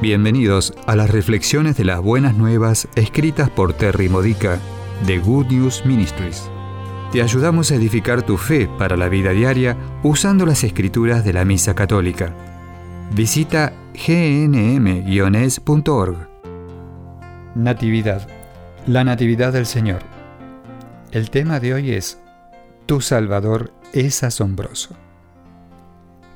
Bienvenidos a las reflexiones de las buenas nuevas escritas por Terry Modica de Good News Ministries. Te ayudamos a edificar tu fe para la vida diaria usando las escrituras de la Misa Católica. Visita gnm-es.org. Natividad. La Natividad del Señor. El tema de hoy es Tu Salvador es asombroso.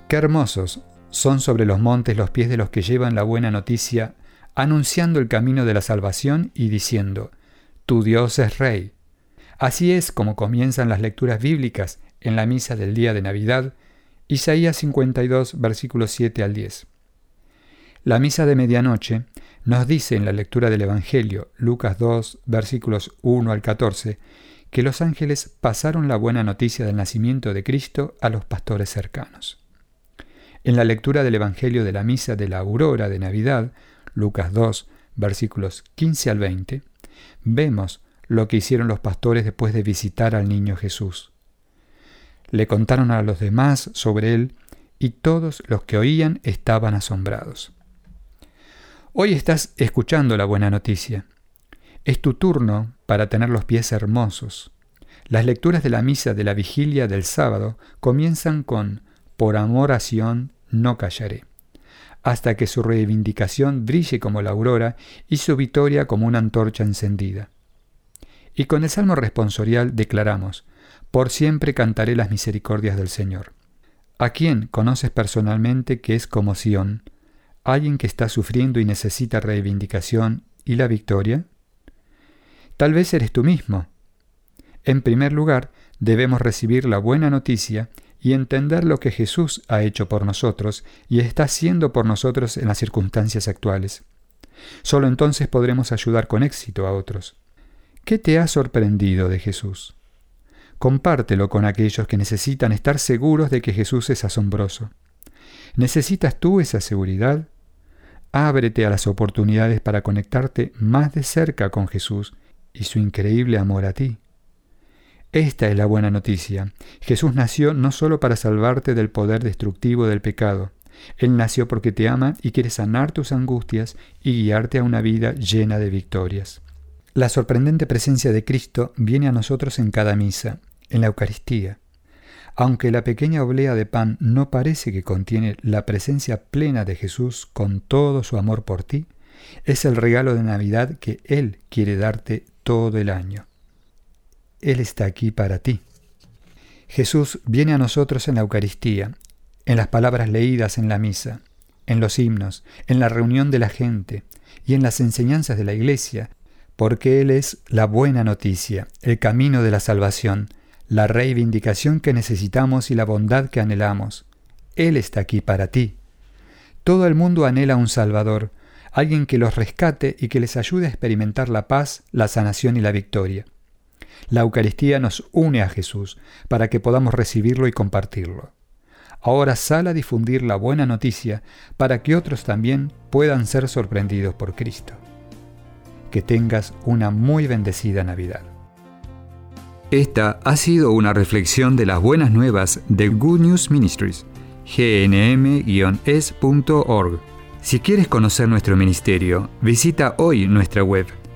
Qué hermosos son sobre los montes los pies de los que llevan la buena noticia, anunciando el camino de la salvación y diciendo, Tu Dios es Rey. Así es como comienzan las lecturas bíblicas en la misa del día de Navidad, Isaías 52, versículos 7 al 10. La misa de medianoche nos dice en la lectura del Evangelio, Lucas 2, versículos 1 al 14, que los ángeles pasaron la buena noticia del nacimiento de Cristo a los pastores cercanos. En la lectura del Evangelio de la Misa de la Aurora de Navidad, Lucas 2, versículos 15 al 20, vemos lo que hicieron los pastores después de visitar al niño Jesús. Le contaron a los demás sobre él y todos los que oían estaban asombrados. Hoy estás escuchando la buena noticia. Es tu turno para tener los pies hermosos. Las lecturas de la misa de la vigilia del sábado comienzan con Por amor a Sion no callaré, hasta que su reivindicación brille como la aurora y su victoria como una antorcha encendida. Y con el salmo responsorial declaramos, por siempre cantaré las misericordias del Señor. ¿A quién conoces personalmente que es como Sión? ¿Alguien que está sufriendo y necesita reivindicación y la victoria? Tal vez eres tú mismo. En primer lugar, debemos recibir la buena noticia y entender lo que Jesús ha hecho por nosotros y está haciendo por nosotros en las circunstancias actuales. Solo entonces podremos ayudar con éxito a otros. ¿Qué te ha sorprendido de Jesús? Compártelo con aquellos que necesitan estar seguros de que Jesús es asombroso. ¿Necesitas tú esa seguridad? Ábrete a las oportunidades para conectarte más de cerca con Jesús y su increíble amor a ti. Esta es la buena noticia. Jesús nació no solo para salvarte del poder destructivo del pecado. Él nació porque te ama y quiere sanar tus angustias y guiarte a una vida llena de victorias. La sorprendente presencia de Cristo viene a nosotros en cada misa, en la Eucaristía. Aunque la pequeña oblea de pan no parece que contiene la presencia plena de Jesús con todo su amor por ti, es el regalo de Navidad que Él quiere darte todo el año. Él está aquí para ti. Jesús viene a nosotros en la Eucaristía, en las palabras leídas en la misa, en los himnos, en la reunión de la gente y en las enseñanzas de la Iglesia, porque Él es la buena noticia, el camino de la salvación, la reivindicación que necesitamos y la bondad que anhelamos. Él está aquí para ti. Todo el mundo anhela un Salvador, alguien que los rescate y que les ayude a experimentar la paz, la sanación y la victoria. La Eucaristía nos une a Jesús para que podamos recibirlo y compartirlo. Ahora sal a difundir la buena noticia para que otros también puedan ser sorprendidos por Cristo. Que tengas una muy bendecida Navidad. Esta ha sido una reflexión de las buenas nuevas de Good News Ministries, gnm-es.org. Si quieres conocer nuestro ministerio, visita hoy nuestra web